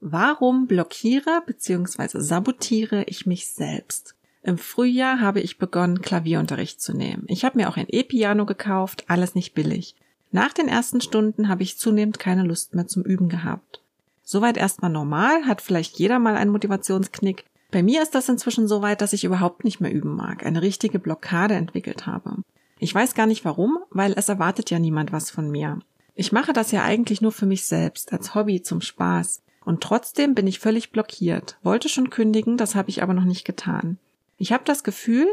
Warum blockiere bzw. sabotiere ich mich selbst? Im Frühjahr habe ich begonnen, Klavierunterricht zu nehmen. Ich habe mir auch ein E-Piano gekauft, alles nicht billig. Nach den ersten Stunden habe ich zunehmend keine Lust mehr zum Üben gehabt. Soweit erstmal normal, hat vielleicht jeder mal einen Motivationsknick. Bei mir ist das inzwischen so weit, dass ich überhaupt nicht mehr üben mag, eine richtige Blockade entwickelt habe. Ich weiß gar nicht warum, weil es erwartet ja niemand was von mir. Ich mache das ja eigentlich nur für mich selbst, als Hobby, zum Spaß. Und trotzdem bin ich völlig blockiert, wollte schon kündigen, das habe ich aber noch nicht getan. Ich habe das Gefühl,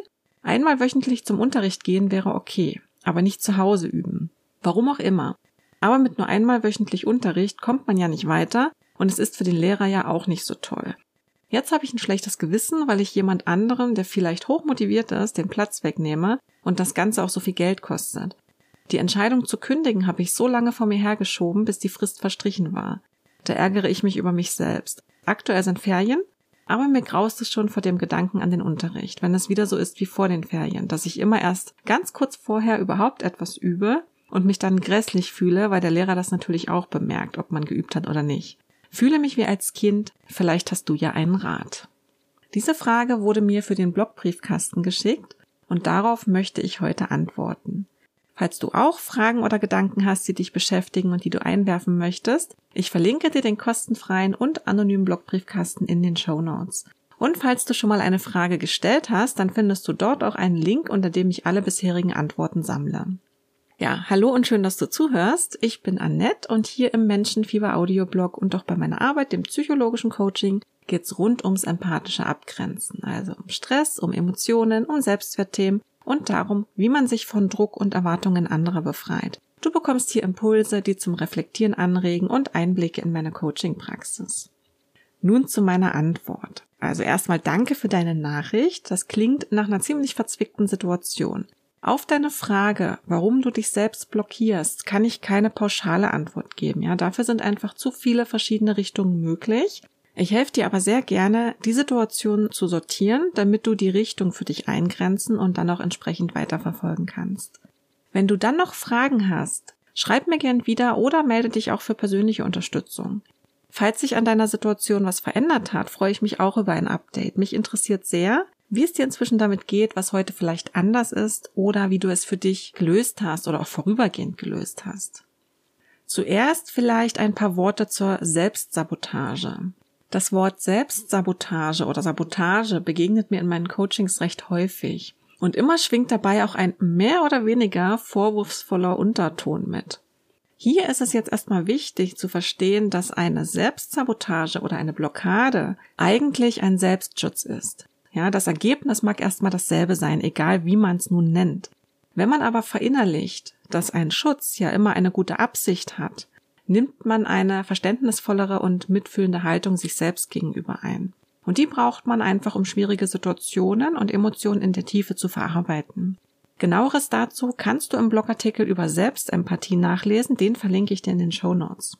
einmal wöchentlich zum Unterricht gehen wäre okay, aber nicht zu Hause üben. Warum auch immer. Aber mit nur einmal wöchentlich Unterricht kommt man ja nicht weiter und es ist für den Lehrer ja auch nicht so toll. Jetzt habe ich ein schlechtes Gewissen, weil ich jemand anderem, der vielleicht hochmotiviert ist, den Platz wegnehme und das Ganze auch so viel Geld kostet. Die Entscheidung zu kündigen habe ich so lange vor mir hergeschoben, bis die Frist verstrichen war. Da ärgere ich mich über mich selbst. Aktuell sind Ferien, aber mir graust es schon vor dem Gedanken an den Unterricht, wenn es wieder so ist wie vor den Ferien, dass ich immer erst ganz kurz vorher überhaupt etwas übe und mich dann grässlich fühle, weil der Lehrer das natürlich auch bemerkt, ob man geübt hat oder nicht. Fühle mich wie als Kind, vielleicht hast du ja einen Rat. Diese Frage wurde mir für den Blogbriefkasten geschickt und darauf möchte ich heute antworten. Falls du auch Fragen oder Gedanken hast, die dich beschäftigen und die du einwerfen möchtest, ich verlinke dir den kostenfreien und anonymen Blogbriefkasten in den Show Notes. Und falls du schon mal eine Frage gestellt hast, dann findest du dort auch einen Link, unter dem ich alle bisherigen Antworten sammle. Ja, hallo und schön, dass du zuhörst. Ich bin Annette und hier im Menschenfieber Audioblog und auch bei meiner Arbeit, dem psychologischen Coaching, geht's rund ums empathische Abgrenzen, also um Stress, um Emotionen, um Selbstwertthemen und darum, wie man sich von Druck und Erwartungen anderer befreit. Du bekommst hier Impulse, die zum Reflektieren anregen und Einblicke in meine Coaching-Praxis. Nun zu meiner Antwort. Also erstmal danke für deine Nachricht. Das klingt nach einer ziemlich verzwickten Situation. Auf deine Frage, warum du dich selbst blockierst, kann ich keine pauschale Antwort geben. Ja, dafür sind einfach zu viele verschiedene Richtungen möglich. Ich helfe dir aber sehr gerne, die Situation zu sortieren, damit du die Richtung für dich eingrenzen und dann auch entsprechend weiterverfolgen kannst. Wenn du dann noch Fragen hast, schreib mir gern wieder oder melde dich auch für persönliche Unterstützung. Falls sich an deiner Situation was verändert hat, freue ich mich auch über ein Update. Mich interessiert sehr, wie es dir inzwischen damit geht, was heute vielleicht anders ist oder wie du es für dich gelöst hast oder auch vorübergehend gelöst hast. Zuerst vielleicht ein paar Worte zur Selbstsabotage. Das Wort Selbstsabotage oder Sabotage begegnet mir in meinen Coachings recht häufig. Und immer schwingt dabei auch ein mehr oder weniger vorwurfsvoller Unterton mit. Hier ist es jetzt erstmal wichtig zu verstehen, dass eine Selbstsabotage oder eine Blockade eigentlich ein Selbstschutz ist. Ja, das Ergebnis mag erstmal dasselbe sein, egal wie man es nun nennt. Wenn man aber verinnerlicht, dass ein Schutz ja immer eine gute Absicht hat nimmt man eine verständnisvollere und mitfühlende Haltung sich selbst gegenüber ein. Und die braucht man einfach, um schwierige Situationen und Emotionen in der Tiefe zu verarbeiten. Genaueres dazu kannst du im Blogartikel über Selbstempathie nachlesen, den verlinke ich dir in den Show Notes.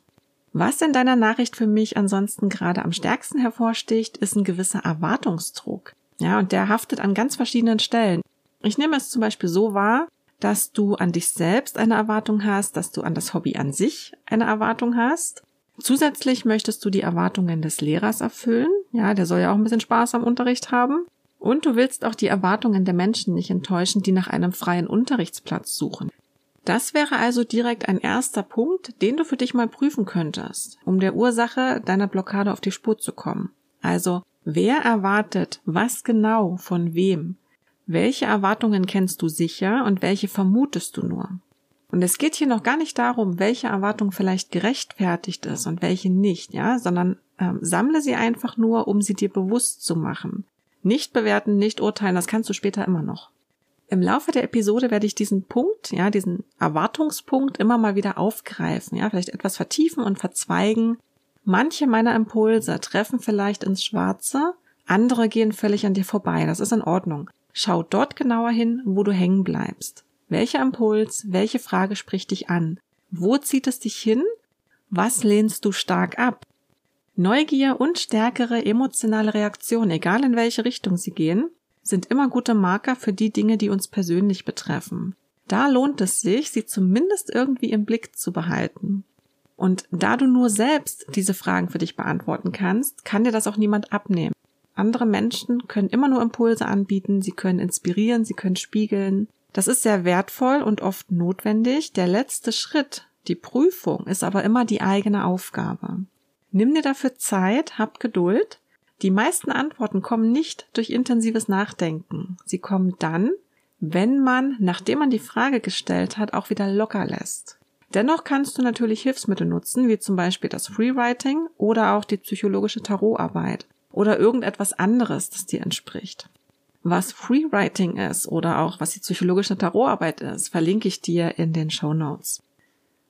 Was in deiner Nachricht für mich ansonsten gerade am stärksten hervorsticht, ist ein gewisser Erwartungsdruck. Ja, und der haftet an ganz verschiedenen Stellen. Ich nehme es zum Beispiel so wahr, dass du an dich selbst eine Erwartung hast, dass du an das Hobby an sich eine Erwartung hast. Zusätzlich möchtest du die Erwartungen des Lehrers erfüllen. Ja, der soll ja auch ein bisschen Spaß am Unterricht haben. Und du willst auch die Erwartungen der Menschen nicht enttäuschen, die nach einem freien Unterrichtsplatz suchen. Das wäre also direkt ein erster Punkt, den du für dich mal prüfen könntest, um der Ursache deiner Blockade auf die Spur zu kommen. Also, wer erwartet was genau von wem? Welche Erwartungen kennst du sicher und welche vermutest du nur? Und es geht hier noch gar nicht darum, welche Erwartung vielleicht gerechtfertigt ist und welche nicht, ja, sondern ähm, sammle sie einfach nur, um sie dir bewusst zu machen. Nicht bewerten, nicht urteilen, das kannst du später immer noch. Im Laufe der Episode werde ich diesen Punkt, ja, diesen Erwartungspunkt immer mal wieder aufgreifen, ja, vielleicht etwas vertiefen und verzweigen. Manche meiner Impulse treffen vielleicht ins Schwarze, andere gehen völlig an dir vorbei, das ist in Ordnung. Schau dort genauer hin, wo du hängen bleibst. Welcher Impuls, welche Frage spricht dich an? Wo zieht es dich hin? Was lehnst du stark ab? Neugier und stärkere emotionale Reaktion, egal in welche Richtung sie gehen, sind immer gute Marker für die Dinge, die uns persönlich betreffen. Da lohnt es sich, sie zumindest irgendwie im Blick zu behalten. Und da du nur selbst diese Fragen für dich beantworten kannst, kann dir das auch niemand abnehmen. Andere Menschen können immer nur Impulse anbieten, sie können inspirieren, sie können spiegeln. Das ist sehr wertvoll und oft notwendig. Der letzte Schritt, die Prüfung, ist aber immer die eigene Aufgabe. Nimm dir dafür Zeit, hab Geduld. Die meisten Antworten kommen nicht durch intensives Nachdenken. Sie kommen dann, wenn man, nachdem man die Frage gestellt hat, auch wieder locker lässt. Dennoch kannst du natürlich Hilfsmittel nutzen, wie zum Beispiel das Freewriting oder auch die psychologische Tarotarbeit oder irgendetwas anderes, das dir entspricht. Was Freewriting ist oder auch was die psychologische Tarotarbeit ist, verlinke ich dir in den Show Notes.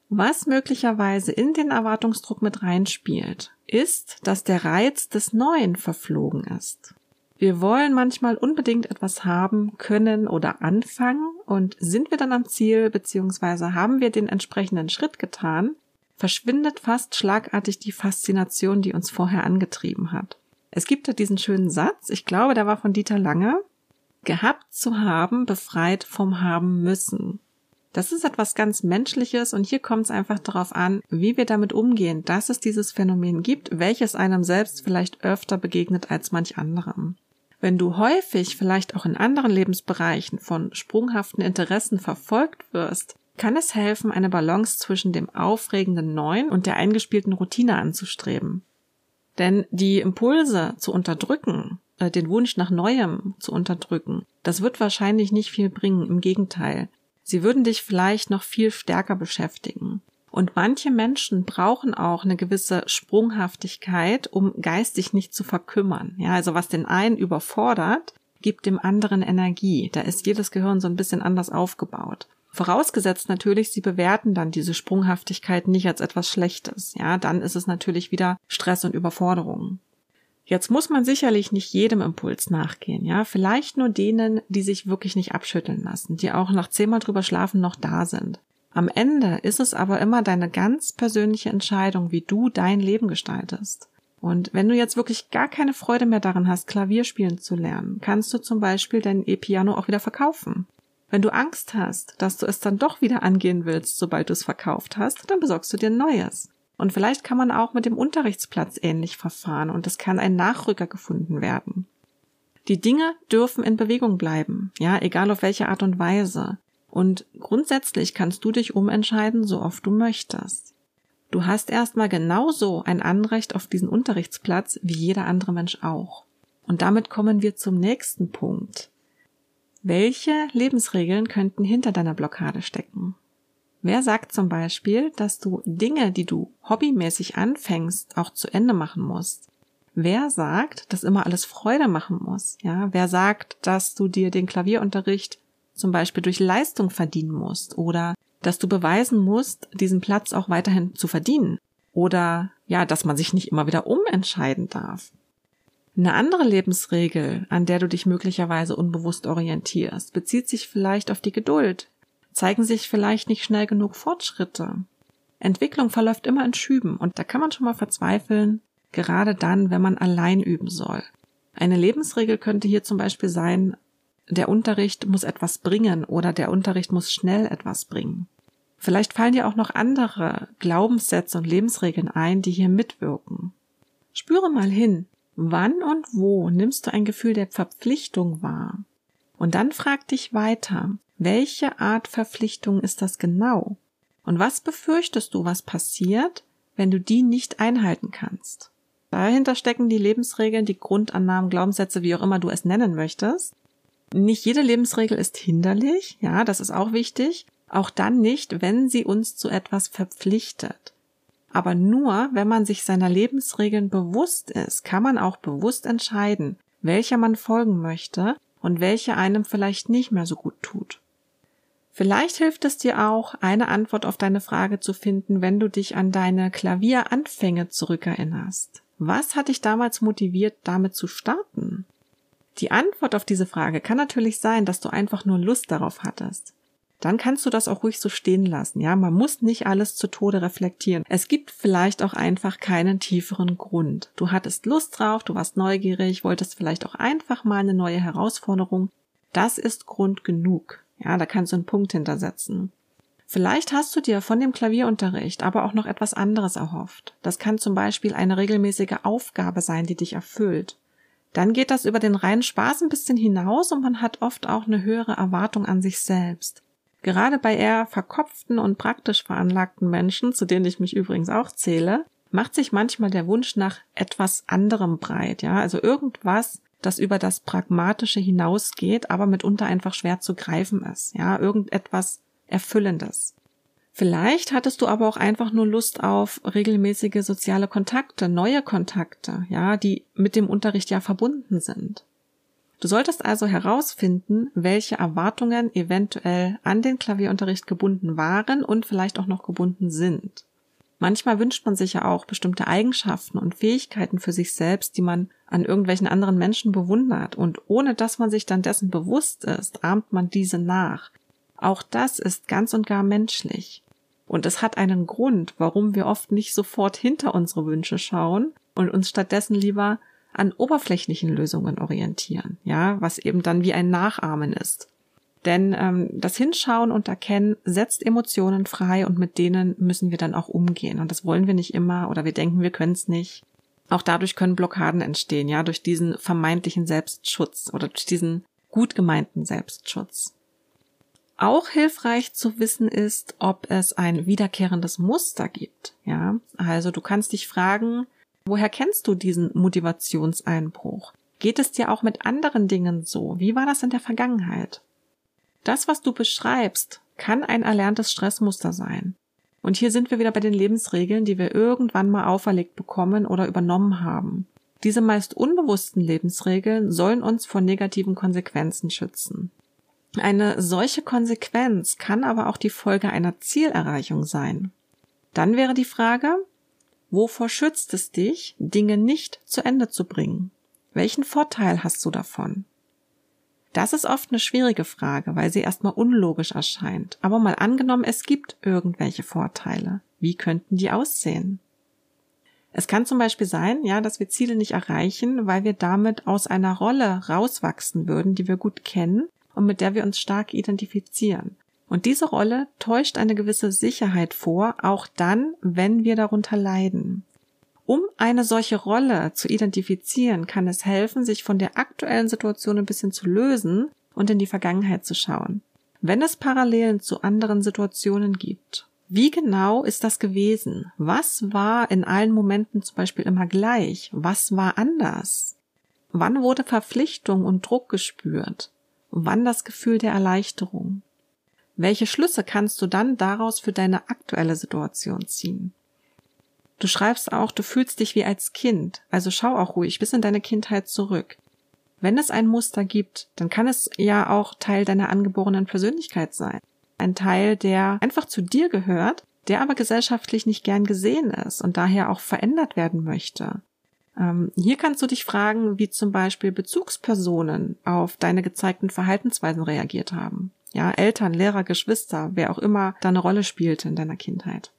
Was möglicherweise in den Erwartungsdruck mit reinspielt, ist, dass der Reiz des Neuen verflogen ist. Wir wollen manchmal unbedingt etwas haben, können oder anfangen und sind wir dann am Ziel bzw. haben wir den entsprechenden Schritt getan, verschwindet fast schlagartig die Faszination, die uns vorher angetrieben hat. Es gibt da diesen schönen Satz, ich glaube, der war von Dieter Lange, gehabt zu haben, befreit vom haben müssen. Das ist etwas ganz Menschliches und hier kommt es einfach darauf an, wie wir damit umgehen, dass es dieses Phänomen gibt, welches einem selbst vielleicht öfter begegnet als manch anderem. Wenn du häufig vielleicht auch in anderen Lebensbereichen von sprunghaften Interessen verfolgt wirst, kann es helfen, eine Balance zwischen dem aufregenden Neuen und der eingespielten Routine anzustreben. Denn die Impulse zu unterdrücken, äh, den Wunsch nach Neuem zu unterdrücken, das wird wahrscheinlich nicht viel bringen, im Gegenteil. Sie würden dich vielleicht noch viel stärker beschäftigen. Und manche Menschen brauchen auch eine gewisse Sprunghaftigkeit, um geistig nicht zu verkümmern. Ja, also was den einen überfordert, gibt dem anderen Energie. Da ist jedes Gehirn so ein bisschen anders aufgebaut. Vorausgesetzt natürlich, sie bewerten dann diese Sprunghaftigkeit nicht als etwas Schlechtes. Ja, dann ist es natürlich wieder Stress und Überforderung. Jetzt muss man sicherlich nicht jedem Impuls nachgehen, ja, vielleicht nur denen, die sich wirklich nicht abschütteln lassen, die auch nach zehnmal drüber schlafen noch da sind. Am Ende ist es aber immer deine ganz persönliche Entscheidung, wie du dein Leben gestaltest. Und wenn du jetzt wirklich gar keine Freude mehr daran hast, Klavier spielen zu lernen, kannst du zum Beispiel dein E-Piano auch wieder verkaufen. Wenn du Angst hast, dass du es dann doch wieder angehen willst, sobald du es verkauft hast, dann besorgst du dir ein neues. Und vielleicht kann man auch mit dem Unterrichtsplatz ähnlich verfahren und es kann ein Nachrücker gefunden werden. Die Dinge dürfen in Bewegung bleiben, ja, egal auf welche Art und Weise. Und grundsätzlich kannst du dich umentscheiden, so oft du möchtest. Du hast erstmal genauso ein Anrecht auf diesen Unterrichtsplatz wie jeder andere Mensch auch. Und damit kommen wir zum nächsten Punkt. Welche Lebensregeln könnten hinter deiner Blockade stecken? Wer sagt zum Beispiel, dass du Dinge, die du hobbymäßig anfängst, auch zu Ende machen musst? Wer sagt, dass immer alles Freude machen muss? Ja, wer sagt, dass du dir den Klavierunterricht zum Beispiel durch Leistung verdienen musst oder dass du beweisen musst, diesen Platz auch weiterhin zu verdienen oder ja, dass man sich nicht immer wieder umentscheiden darf. Eine andere Lebensregel, an der du dich möglicherweise unbewusst orientierst, bezieht sich vielleicht auf die Geduld, zeigen sich vielleicht nicht schnell genug Fortschritte. Entwicklung verläuft immer in Schüben und da kann man schon mal verzweifeln, gerade dann, wenn man allein üben soll. Eine Lebensregel könnte hier zum Beispiel sein, der Unterricht muss etwas bringen oder der Unterricht muss schnell etwas bringen. Vielleicht fallen dir auch noch andere Glaubenssätze und Lebensregeln ein, die hier mitwirken. Spüre mal hin, wann und wo nimmst du ein Gefühl der Verpflichtung wahr? Und dann frag dich weiter, welche Art Verpflichtung ist das genau? Und was befürchtest du, was passiert, wenn du die nicht einhalten kannst? Dahinter stecken die Lebensregeln, die Grundannahmen, Glaubenssätze, wie auch immer du es nennen möchtest. Nicht jede Lebensregel ist hinderlich, ja, das ist auch wichtig. Auch dann nicht, wenn sie uns zu etwas verpflichtet. Aber nur, wenn man sich seiner Lebensregeln bewusst ist, kann man auch bewusst entscheiden, welcher man folgen möchte und welche einem vielleicht nicht mehr so gut tut. Vielleicht hilft es dir auch, eine Antwort auf deine Frage zu finden, wenn du dich an deine Klavieranfänge zurückerinnerst. Was hat dich damals motiviert, damit zu starten? Die Antwort auf diese Frage kann natürlich sein, dass du einfach nur Lust darauf hattest. Dann kannst du das auch ruhig so stehen lassen. Ja, man muss nicht alles zu Tode reflektieren. Es gibt vielleicht auch einfach keinen tieferen Grund. Du hattest Lust drauf, du warst neugierig, wolltest vielleicht auch einfach mal eine neue Herausforderung. Das ist Grund genug. Ja, da kannst du einen Punkt hintersetzen. Vielleicht hast du dir von dem Klavierunterricht aber auch noch etwas anderes erhofft. Das kann zum Beispiel eine regelmäßige Aufgabe sein, die dich erfüllt. Dann geht das über den reinen Spaß ein bisschen hinaus und man hat oft auch eine höhere Erwartung an sich selbst. Gerade bei eher verkopften und praktisch veranlagten Menschen, zu denen ich mich übrigens auch zähle, macht sich manchmal der Wunsch nach etwas anderem breit, ja, also irgendwas, das über das Pragmatische hinausgeht, aber mitunter einfach schwer zu greifen ist, ja, irgendetwas Erfüllendes. Vielleicht hattest du aber auch einfach nur Lust auf regelmäßige soziale Kontakte, neue Kontakte, ja, die mit dem Unterricht ja verbunden sind. Du solltest also herausfinden, welche Erwartungen eventuell an den Klavierunterricht gebunden waren und vielleicht auch noch gebunden sind. Manchmal wünscht man sich ja auch bestimmte Eigenschaften und Fähigkeiten für sich selbst, die man an irgendwelchen anderen Menschen bewundert, und ohne dass man sich dann dessen bewusst ist, ahmt man diese nach. Auch das ist ganz und gar menschlich. Und es hat einen Grund, warum wir oft nicht sofort hinter unsere Wünsche schauen und uns stattdessen lieber an oberflächlichen Lösungen orientieren, ja, was eben dann wie ein Nachahmen ist. Denn ähm, das Hinschauen und Erkennen setzt Emotionen frei und mit denen müssen wir dann auch umgehen. Und das wollen wir nicht immer oder wir denken, wir können es nicht. Auch dadurch können Blockaden entstehen, ja, durch diesen vermeintlichen Selbstschutz oder durch diesen gut gemeinten Selbstschutz. Auch hilfreich zu wissen ist, ob es ein wiederkehrendes Muster gibt. Ja, also du kannst dich fragen, woher kennst du diesen Motivationseinbruch? Geht es dir auch mit anderen Dingen so? Wie war das in der Vergangenheit? Das, was du beschreibst, kann ein erlerntes Stressmuster sein. Und hier sind wir wieder bei den Lebensregeln, die wir irgendwann mal auferlegt bekommen oder übernommen haben. Diese meist unbewussten Lebensregeln sollen uns vor negativen Konsequenzen schützen. Eine solche Konsequenz kann aber auch die Folge einer Zielerreichung sein. Dann wäre die Frage, wovor schützt es dich, Dinge nicht zu Ende zu bringen? Welchen Vorteil hast du davon? Das ist oft eine schwierige Frage, weil sie erstmal unlogisch erscheint. Aber mal angenommen, es gibt irgendwelche Vorteile. Wie könnten die aussehen? Es kann zum Beispiel sein, ja, dass wir Ziele nicht erreichen, weil wir damit aus einer Rolle rauswachsen würden, die wir gut kennen und mit der wir uns stark identifizieren. Und diese Rolle täuscht eine gewisse Sicherheit vor, auch dann, wenn wir darunter leiden. Um eine solche Rolle zu identifizieren, kann es helfen, sich von der aktuellen Situation ein bisschen zu lösen und in die Vergangenheit zu schauen. Wenn es Parallelen zu anderen Situationen gibt, wie genau ist das gewesen? Was war in allen Momenten zum Beispiel immer gleich? Was war anders? Wann wurde Verpflichtung und Druck gespürt? Wann das Gefühl der Erleichterung? Welche Schlüsse kannst du dann daraus für deine aktuelle Situation ziehen? Du schreibst auch, du fühlst dich wie als Kind, also schau auch ruhig bis in deine Kindheit zurück. Wenn es ein Muster gibt, dann kann es ja auch Teil deiner angeborenen Persönlichkeit sein. Ein Teil, der einfach zu dir gehört, der aber gesellschaftlich nicht gern gesehen ist und daher auch verändert werden möchte. Ähm, hier kannst du dich fragen, wie zum Beispiel Bezugspersonen auf deine gezeigten Verhaltensweisen reagiert haben. Ja, Eltern, Lehrer, Geschwister, wer auch immer da eine Rolle spielte in deiner Kindheit.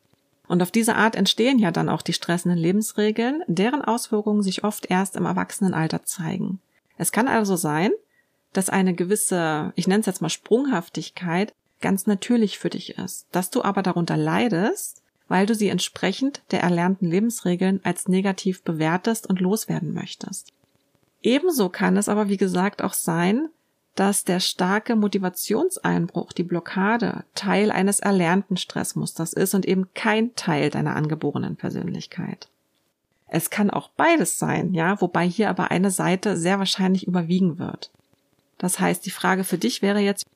Und auf diese Art entstehen ja dann auch die stressenden Lebensregeln, deren Auswirkungen sich oft erst im Erwachsenenalter zeigen. Es kann also sein, dass eine gewisse, ich nenne es jetzt mal Sprunghaftigkeit, ganz natürlich für dich ist, dass du aber darunter leidest, weil du sie entsprechend der erlernten Lebensregeln als negativ bewertest und loswerden möchtest. Ebenso kann es aber, wie gesagt, auch sein, dass der starke Motivationseinbruch, die Blockade, Teil eines erlernten Stressmusters ist und eben kein Teil deiner angeborenen Persönlichkeit. Es kann auch beides sein, ja, wobei hier aber eine Seite sehr wahrscheinlich überwiegen wird. Das heißt, die Frage für dich wäre jetzt,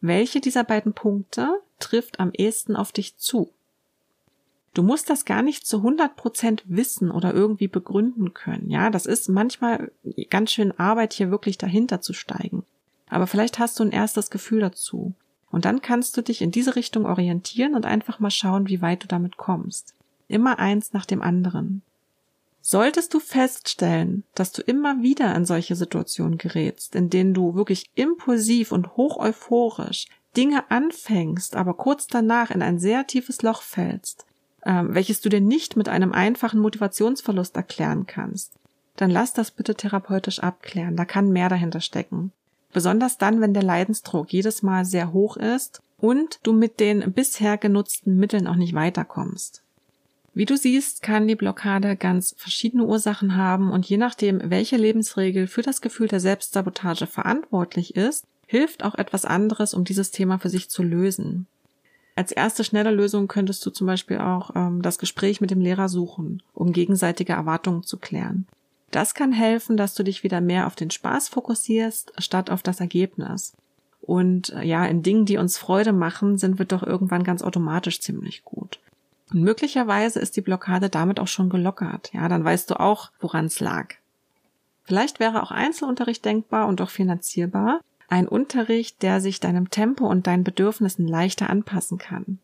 welche dieser beiden Punkte trifft am ehesten auf dich zu? Du musst das gar nicht zu 100 Prozent wissen oder irgendwie begründen können. Ja, das ist manchmal ganz schön Arbeit, hier wirklich dahinter zu steigen. Aber vielleicht hast du ein erstes Gefühl dazu. Und dann kannst du dich in diese Richtung orientieren und einfach mal schauen, wie weit du damit kommst. Immer eins nach dem anderen. Solltest du feststellen, dass du immer wieder in solche Situationen gerätst, in denen du wirklich impulsiv und hoch euphorisch Dinge anfängst, aber kurz danach in ein sehr tiefes Loch fällst, ähm, welches du dir nicht mit einem einfachen Motivationsverlust erklären kannst, dann lass das bitte therapeutisch abklären. Da kann mehr dahinter stecken. Besonders dann, wenn der Leidensdruck jedes Mal sehr hoch ist und du mit den bisher genutzten Mitteln auch nicht weiterkommst. Wie du siehst, kann die Blockade ganz verschiedene Ursachen haben und je nachdem, welche Lebensregel für das Gefühl der Selbstsabotage verantwortlich ist, hilft auch etwas anderes, um dieses Thema für sich zu lösen. Als erste schnelle Lösung könntest du zum Beispiel auch ähm, das Gespräch mit dem Lehrer suchen, um gegenseitige Erwartungen zu klären. Das kann helfen, dass du dich wieder mehr auf den Spaß fokussierst, statt auf das Ergebnis. Und äh, ja, in Dingen, die uns Freude machen, sind wir doch irgendwann ganz automatisch ziemlich gut. Und möglicherweise ist die Blockade damit auch schon gelockert. Ja, dann weißt du auch, woran es lag. Vielleicht wäre auch Einzelunterricht denkbar und auch finanzierbar. Ein Unterricht, der sich deinem Tempo und deinen Bedürfnissen leichter anpassen kann.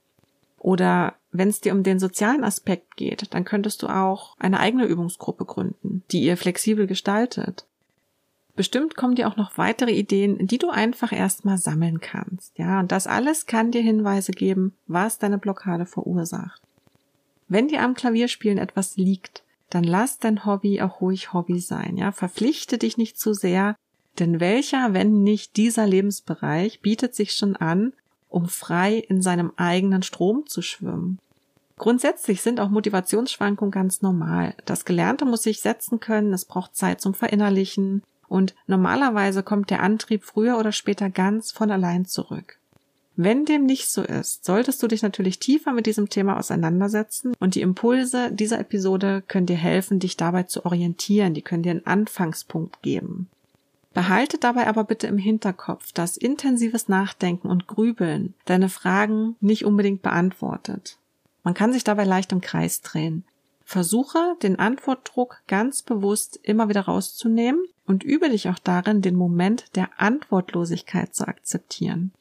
Oder wenn es dir um den sozialen Aspekt geht, dann könntest du auch eine eigene Übungsgruppe gründen, die ihr flexibel gestaltet. Bestimmt kommen dir auch noch weitere Ideen, die du einfach erstmal sammeln kannst. Ja, und das alles kann dir Hinweise geben, was deine Blockade verursacht. Wenn dir am Klavierspielen etwas liegt, dann lass dein Hobby auch ruhig Hobby sein, ja. Verpflichte dich nicht zu sehr, denn welcher, wenn nicht dieser Lebensbereich, bietet sich schon an, um frei in seinem eigenen Strom zu schwimmen. Grundsätzlich sind auch Motivationsschwankungen ganz normal. Das Gelernte muss sich setzen können, es braucht Zeit zum Verinnerlichen und normalerweise kommt der Antrieb früher oder später ganz von allein zurück. Wenn dem nicht so ist, solltest du dich natürlich tiefer mit diesem Thema auseinandersetzen und die Impulse dieser Episode können dir helfen, dich dabei zu orientieren, die können dir einen Anfangspunkt geben. Behalte dabei aber bitte im Hinterkopf, dass intensives Nachdenken und Grübeln deine Fragen nicht unbedingt beantwortet. Man kann sich dabei leicht im Kreis drehen. Versuche, den Antwortdruck ganz bewusst immer wieder rauszunehmen und übe dich auch darin, den Moment der Antwortlosigkeit zu akzeptieren.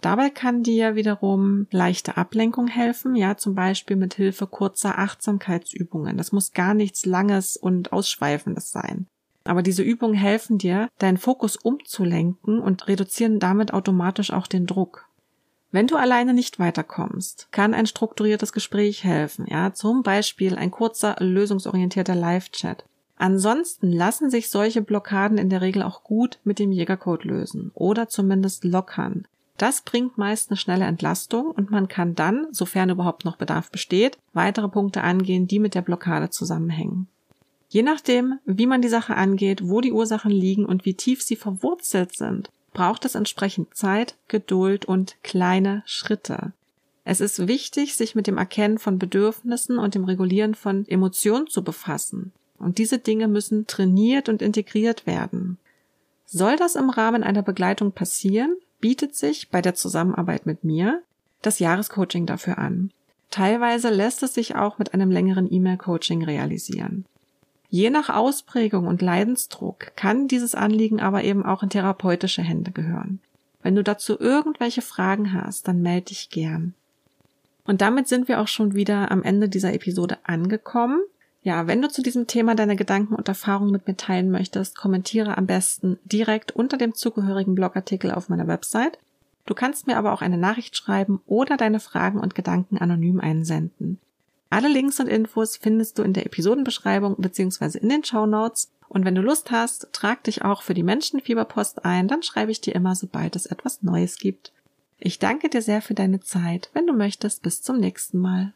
Dabei kann dir wiederum leichte Ablenkung helfen, ja, zum Beispiel mit Hilfe kurzer Achtsamkeitsübungen. Das muss gar nichts Langes und Ausschweifendes sein. Aber diese Übungen helfen dir, deinen Fokus umzulenken und reduzieren damit automatisch auch den Druck. Wenn du alleine nicht weiterkommst, kann ein strukturiertes Gespräch helfen, ja, zum Beispiel ein kurzer, lösungsorientierter Live-Chat. Ansonsten lassen sich solche Blockaden in der Regel auch gut mit dem Jägercode lösen oder zumindest lockern. Das bringt meist eine schnelle Entlastung und man kann dann, sofern überhaupt noch Bedarf besteht, weitere Punkte angehen, die mit der Blockade zusammenhängen. Je nachdem, wie man die Sache angeht, wo die Ursachen liegen und wie tief sie verwurzelt sind, braucht es entsprechend Zeit, Geduld und kleine Schritte. Es ist wichtig, sich mit dem Erkennen von Bedürfnissen und dem Regulieren von Emotionen zu befassen. Und diese Dinge müssen trainiert und integriert werden. Soll das im Rahmen einer Begleitung passieren, bietet sich bei der Zusammenarbeit mit mir das Jahrescoaching dafür an. Teilweise lässt es sich auch mit einem längeren E-Mail-Coaching realisieren. Je nach Ausprägung und Leidensdruck kann dieses Anliegen aber eben auch in therapeutische Hände gehören. Wenn du dazu irgendwelche Fragen hast, dann melde dich gern. Und damit sind wir auch schon wieder am Ende dieser Episode angekommen. Ja, wenn du zu diesem Thema deine Gedanken und Erfahrungen mit mir teilen möchtest, kommentiere am besten direkt unter dem zugehörigen Blogartikel auf meiner Website. Du kannst mir aber auch eine Nachricht schreiben oder deine Fragen und Gedanken anonym einsenden. Alle Links und Infos findest du in der Episodenbeschreibung bzw. in den Show Notes. Und wenn du Lust hast, trag dich auch für die Menschenfieberpost ein, dann schreibe ich dir immer, sobald es etwas Neues gibt. Ich danke dir sehr für deine Zeit. Wenn du möchtest, bis zum nächsten Mal.